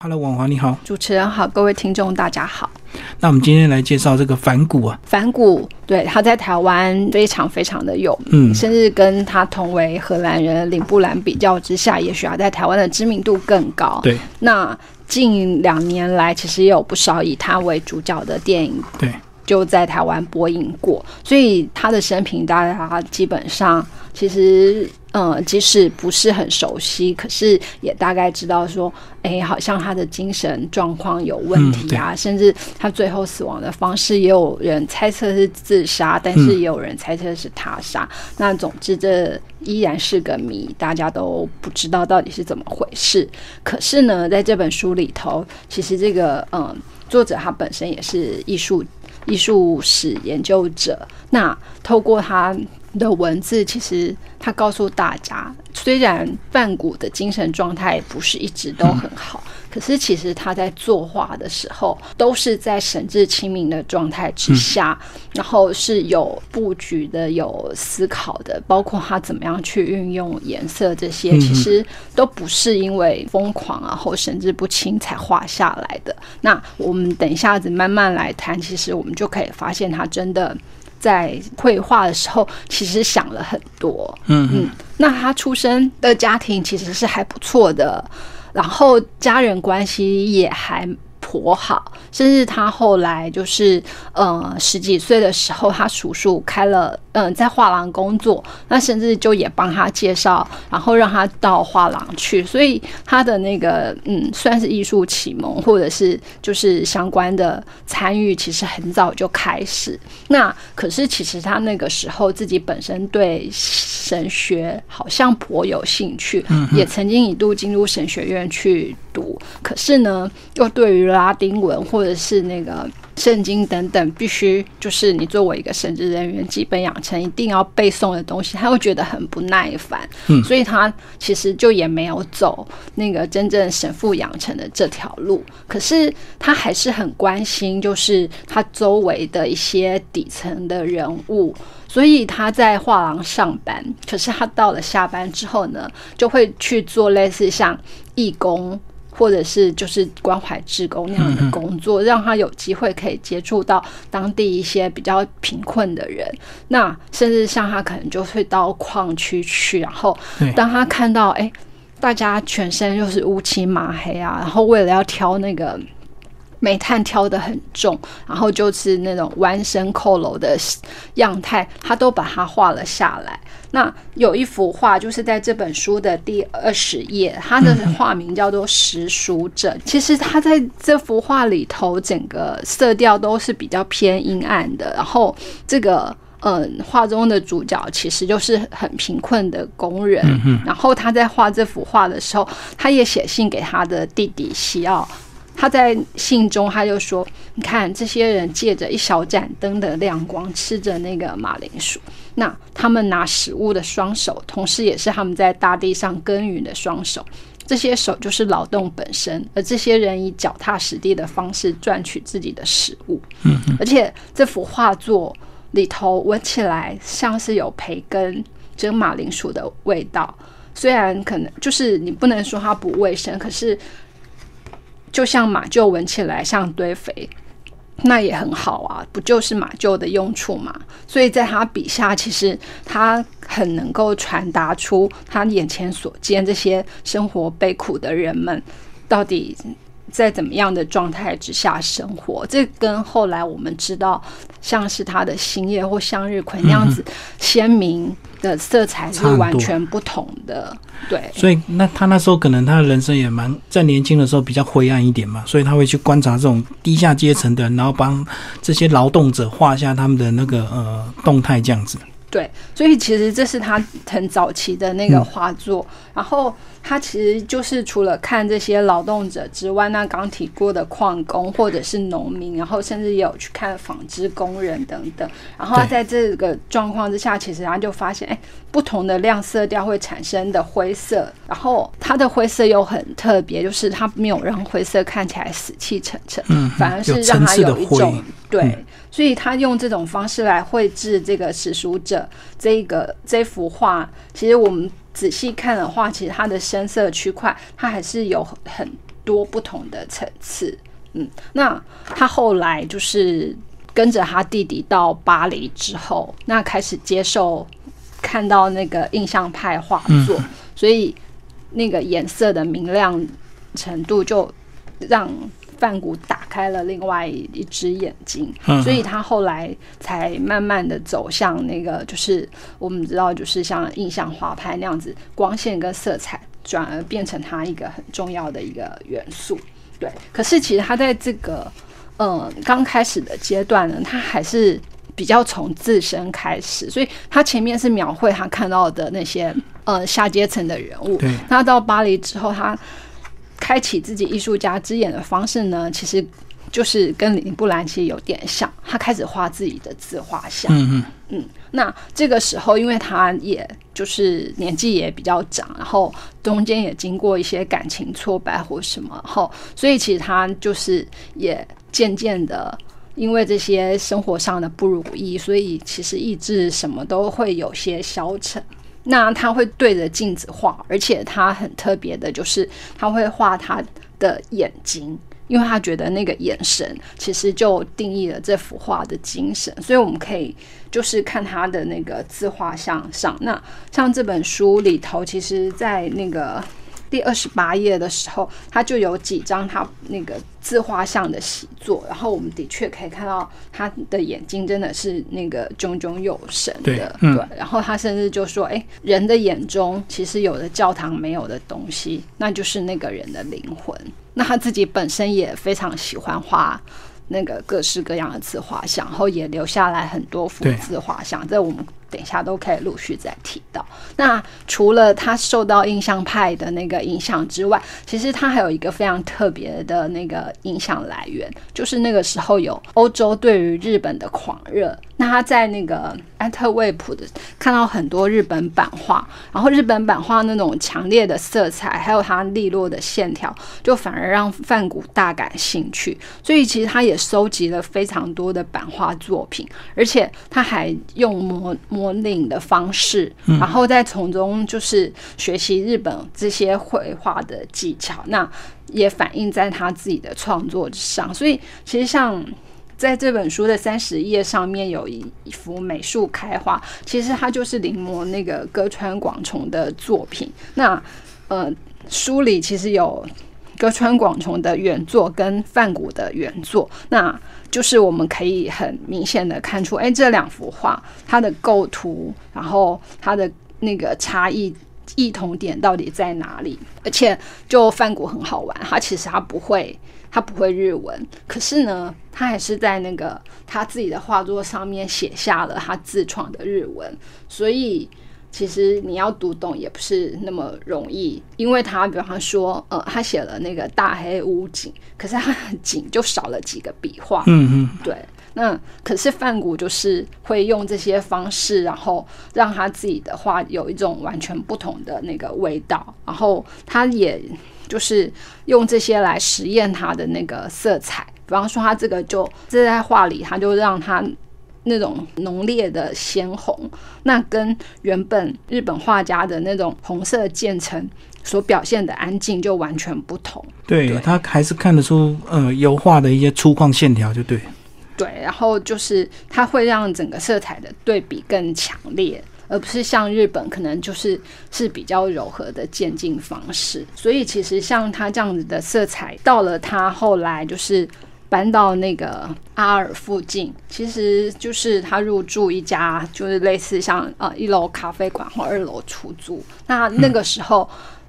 Hello，王华你好，主持人好，各位听众大家好。那我们今天来介绍这个反骨啊，反骨对他在台湾非常非常的有嗯名，甚至跟他同为荷兰人林布兰比较之下，也许他在台湾的知名度更高。对那近两年来，其实也有不少以他为主角的电影对，就在台湾播映过，所以他的生平大家基本上其实。嗯，即使不是很熟悉，可是也大概知道说，哎，好像他的精神状况有问题啊，甚至他最后死亡的方式，也有人猜测是自杀，但是也有人猜测是他杀。那总之，这依然是个谜，大家都不知道到底是怎么回事。可是呢，在这本书里头，其实这个嗯，作者他本身也是艺术艺术史研究者，那透过他的文字，其实他告诉大家，虽然范谷的精神状态不是一直都很好，可是其实他在作画的时候，都是在神志清明的状态之下，然后是有布局的、有思考的，包括他怎么样去运用颜色这些，其实都不是因为疯狂啊或神志不清才画下来的。那我们等一下子慢慢来谈，其实我们就可以发现他真的。在绘画的时候，其实想了很多。嗯嗯，那他出生的家庭其实是还不错的，然后家人关系也还颇好，甚至他后来就是呃十几岁的时候，他叔叔开了嗯、呃、在画廊工作，那甚至就也帮他介绍，然后让他到画廊去，所以他的那个嗯算是艺术启蒙，或者是就是相关的参与，其实很早就开始。那可是其实他那个时候自己本身对神学好像颇有兴趣，也曾经一度进入神学院去读，可是呢，又对于拉丁文或者是那个圣经等等，必须就是你作为一个神职人员，基本养成一定要背诵的东西，他会觉得很不耐烦，嗯所以他其实就也没有走那个真正神父养成的这条路。可是他还是很关心，就是他周围的一些底层的人物。所以他在画廊上班，可是他到了下班之后呢，就会去做类似像义工或者是就是关怀志工那样的工作，让他有机会可以接触到当地一些比较贫困的人。那甚至像他可能就会到矿区去，然后当他看到哎、大家全身就是乌漆麻黑啊，然后为了要挑那个。煤炭挑得很重，然后就是那种弯身扣楼的样态，他都把它画了下来。那有一幅画，就是在这本书的第二十页，它的画名叫做《识书者》。其实他在这幅画里头，整个色调都是比较偏阴暗的，然后这个。嗯，画中的主角其实就是很贫困的工人。然后他在画这幅画的时候，他也写信给他的弟弟西奥。他在信中他就说：“你看，这些人借着一小盏灯的亮光，吃着那个马铃薯。那他们拿食物的双手，同时也是他们在大地上耕耘的双手。这些手就是劳动本身，而这些人以脚踏实地的方式赚取自己的食物。嗯而且这幅画作里头闻起来像是有培根蒸马铃薯的味道，虽然可能就是你不能说它不卫生，可是就像马厩闻起来像堆肥，那也很好啊，不就是马厩的用处嘛？所以在他笔下，其实他很能够传达出他眼前所见这些生活悲苦的人们到底。在怎么样的状态之下生活？这跟后来我们知道，像是他的星夜或向日葵那样子鲜明的色彩是完全不同的。对，所以那他那时候可能他的人生也蛮在年轻的时候比较灰暗一点嘛，所以他会去观察这种低下阶层的人，然后帮这些劳动者画下他们的那个呃动态这样子。对，所以其实这是他很早期的那个画作，然后他其实就是除了看这些劳动者之外，那刚提过的矿工或者是农民，然后甚至也有去看纺织工人等等，然后他在这个状况之下，其实他就发现，哎，不同的亮色调会产生的灰色，然后它的灰色又很特别，就是它没有让灰色看起来死气沉沉，嗯，反而是让它层次的灰有一种对，嗯所以他用这种方式来绘制这个史书者这一个这幅画，其实我们仔细看的话，其实它的深色区块它还是有很多不同的层次。嗯，那他后来就是跟着他弟弟到巴黎之后，那开始接受看到那个印象派画作，所以那个颜色的明亮程度就让范谷打开了另外一只眼睛，所以他后来才慢慢的走向那个，就是我们知道，就是像印象画派那样子，光线跟色彩转而变成他一个很重要的一个元素。对，可是其实他在这个嗯刚开始的阶段呢，他还是比较从自身开始，所以他前面是描绘他看到的那些呃下阶层的人物。对，他到巴黎之后，他开启自己艺术家之眼的方式呢，其实就是跟林布兰其实有点像，他开始画自己的自画像。嗯嗯嗯，那这个时候，因为他也就是年纪也比较长，然后中间也经过一些感情挫败或什么，后所以其实他就是也渐渐的，因为这些生活上的不如意，所以其实意志什么都会有些消沉。那他会对着镜子画，而且他很特别的就是他会画他的眼睛。因为他觉得那个眼神其实就定义了这幅画的精神，所以我们可以就是看他的那个自画像上。那像这本书里头，其实，在那个。第二十八页的时候，他就有几张他那个自画像的习作，然后我们的确可以看到他的眼睛真的是那个炯炯有神的，对。然后他甚至就说：“哎，人的眼中其实有的教堂没有的东西，那就是那个人的灵魂。”那他自己本身也非常喜欢画那个各式各样的自画像，然后也留下来很多幅自画像，在我们。等一下都可以陆续再提到。那除了他受到印象派的那个影响之外，其实他还有一个非常特别的那个影响来源，就是那个时候有欧洲对于日本的狂热。那他在那个安特卫普的看到很多日本版画，然后日本版画那种强烈的色彩，还有它利落的线条，就反而让范谷大感兴趣。所以其实他也收集了非常多的版画作品，而且他还用模模拟的方式，然后再从中就是学习日本这些绘画的技巧，那也反映在他自己的创作之上。所以其实像。在这本书的三十页上面有一一幅美术开花，其实它就是临摹那个歌川广重的作品。那呃，书里其实有歌川广重的原作跟范谷的原作，那就是我们可以很明显的看出，哎，这两幅画它的构图，然后它的那个差异异同点到底在哪里？而且就范谷很好玩，他其实他不会。他不会日文，可是呢，他还是在那个他自己的画作上面写下了他自创的日文，所以其实你要读懂也不是那么容易，因为他比方说，呃，他写了那个大黑屋景，可是他景就少了几个笔画，嗯嗯，对，那可是范谷就是会用这些方式，然后让他自己的画有一种完全不同的那个味道，然后他也。就是用这些来实验它的那个色彩，比方说它这个就这在画里，它就让它那种浓烈的鲜红，那跟原本日本画家的那种红色渐层所表现的安静就完全不同。对，它还是看得出呃油画的一些粗犷线条，就对。对，然后就是它会让整个色彩的对比更强烈。而不是像日本可能就是是比较柔和的渐进方式，所以其实像他这样子的色彩，到了他后来就是搬到那个阿尔附近，其实就是他入住一家就是类似像呃一楼咖啡馆或二楼出租，那那个时候。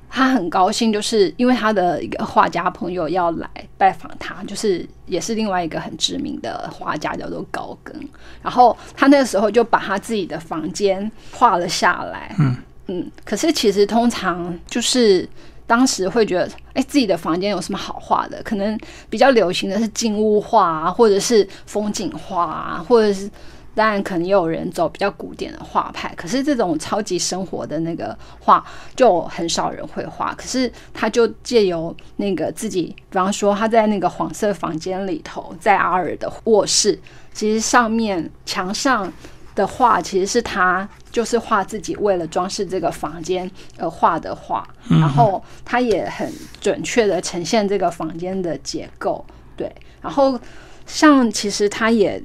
他很高兴，就是因为他的一个画家朋友要来拜访他，就是也是另外一个很知名的画家，叫做高更。然后他那个时候就把他自己的房间画了下来。嗯嗯。可是其实通常就是当时会觉得，哎，自己的房间有什么好画的？可能比较流行的是静物画啊，或者是风景画啊，或者是。当然，可能也有人走比较古典的画派，可是这种超级生活的那个画就很少人会画。可是他就借由那个自己，比方说他在那个黄色房间里头，在阿尔的卧室，其实上面墙上的画其实是他就是画自己为了装饰这个房间而画的画，然后他也很准确的呈现这个房间的结构，对。然后像其实他也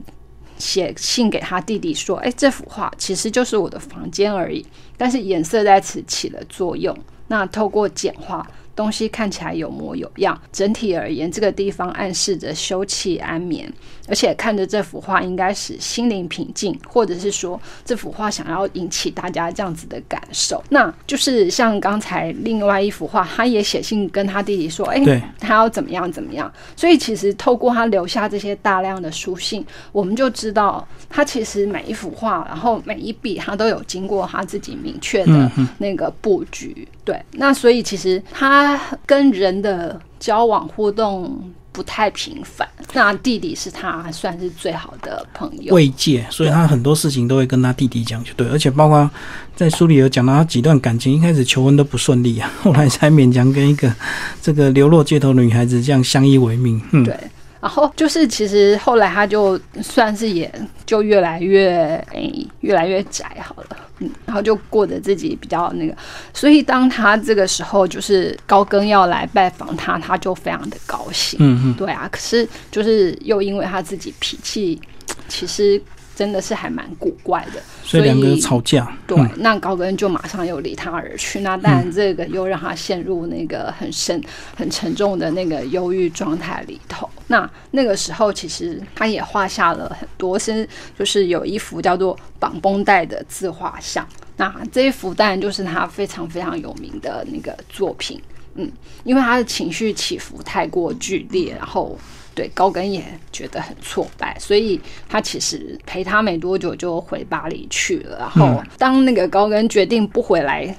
写信给他弟弟说：“哎，这幅画其实就是我的房间而已，但是颜色在此起了作用。那透过简化。”东西看起来有模有样，整体而言，这个地方暗示着休憩安眠，而且看着这幅画应该是心灵平静，或者是说这幅画想要引起大家这样子的感受。那就是像刚才另外一幅画，他也写信跟他弟弟说：“哎，他要怎么样怎么样。”所以其实透过他留下这些大量的书信，我们就知道他其实每一幅画，然后每一笔，他都有经过他自己明确的那个布局。对，那所以其实他跟人的交往互动不太频繁。那弟弟是他算是最好的朋友，慰藉，所以他很多事情都会跟他弟弟讲，就对。而且包括在书里有讲到他几段感情，一开始求婚都不顺利啊，后来才勉强跟一个这个流落街头的女孩子这样相依为命。嗯，对。然后就是，其实后来他就算是也就越来越诶，越来越窄好了，嗯，然后就过得自己比较那个，所以当他这个时候就是高更要来拜访他，他就非常的高兴，嗯嗯，对啊，可是就是又因为他自己脾气，其实。真的是还蛮古怪的，所以两个人吵架。对，那高跟就马上又离他而去。那当然，这个又让他陷入那个很深、很沉重的那个忧郁状态里头。那那个时候，其实他也画下了很多，是就是有一幅叫做绑绷带的自画像。那这一幅当然就是他非常非常有名的那个作品。嗯，因为他的情绪起伏太过剧烈，然后。对高更也觉得很挫败，所以他其实陪他没多久就回巴黎去了。然后当那个高更决定不回来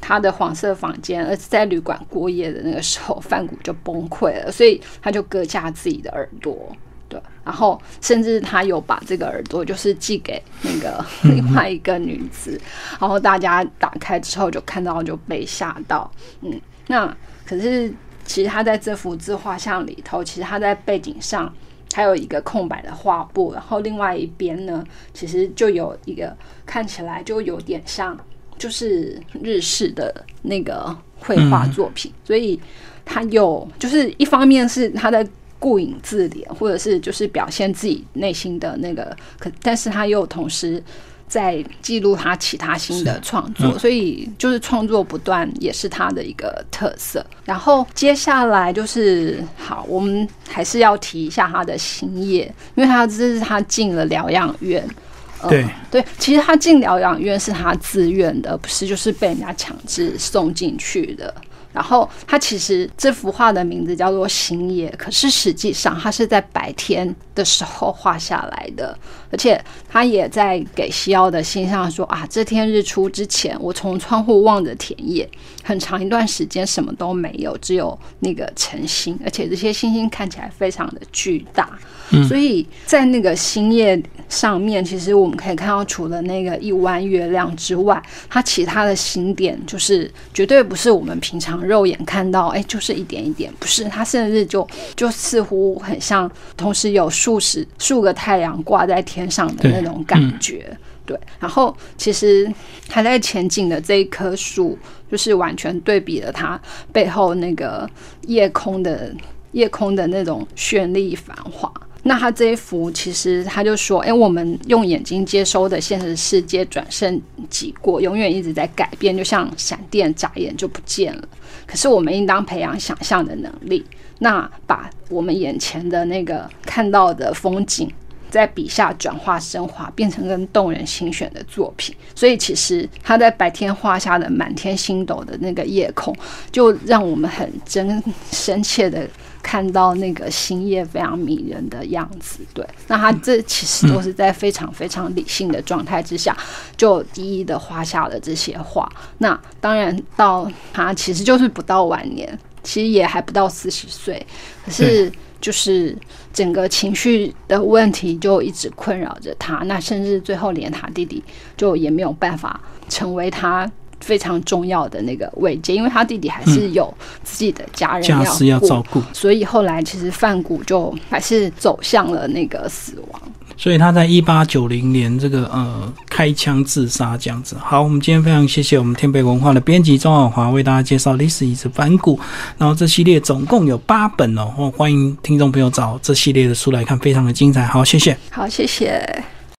他的黄色房间，而是在旅馆过夜的那个时候，范谷就崩溃了，所以他就割下自己的耳朵。对，然后甚至他有把这个耳朵就是寄给那个 另外一个女子，然后大家打开之后就看到就被吓到。嗯，那可是。其实他在这幅自画像里头，其实他在背景上还有一个空白的画布，然后另外一边呢，其实就有一个看起来就有点像就是日式的那个绘画作品，所以他有就是一方面是他在顾影自怜，或者是就是表现自己内心的那个，可但是他又同时。在记录他其他新的创作，所以就是创作不断也是他的一个特色。然后接下来就是好，我们还是要提一下他的新业，因为他这是他进了疗养院。对对，其实他进疗养院是他自愿的，不是就是被人家强制送进去的。然后他其实这幅画的名字叫做《星夜》，可是实际上他是在白天的时候画下来的，而且他也在给西奥的信上说啊，这天日出之前，我从窗户望着田野，很长一段时间什么都没有，只有那个晨星，而且这些星星看起来非常的巨大。所以在那个星夜上面，其实我们可以看到，除了那个一弯月亮之外，它其他的星点就是绝对不是我们平常肉眼看到，哎，就是一点一点，不是，它甚至就就似乎很像，同时有数十数个太阳挂在天上的那种感觉。对，然后其实还在前景的这一棵树，就是完全对比了它背后那个夜空的夜空的那种绚丽繁华。那他这一幅，其实他就说：“哎，我们用眼睛接收的现实世界转瞬即过，永远一直在改变，就像闪电眨眼就不见了。可是我们应当培养想象的能力，那把我们眼前的那个看到的风景，在笔下转化升华，变成更动人心弦的作品。所以，其实他在白天画下的满天星斗的那个夜空，就让我们很真深切的。”看到那个星夜非常迷人的样子，对，那他这其实都是在非常非常理性的状态之下，就一一的画下了这些画。那当然到他其实就是不到晚年，其实也还不到四十岁，可是就是整个情绪的问题就一直困扰着他。那甚至最后连他弟弟就也没有办法成为他。非常重要的那个慰藉，因为他弟弟还是有自己的家人要照顾，所以后来其实范谷就还是走向了那个死亡。所以他在一八九零年这个呃开枪自杀这样子。好，我们今天非常谢谢我们天北文化的编辑庄晓华为大家介绍历史遗址反骨，然后这系列总共有八本哦，欢迎听众朋友找这系列的书来看，非常的精彩。好，谢谢。好，谢谢。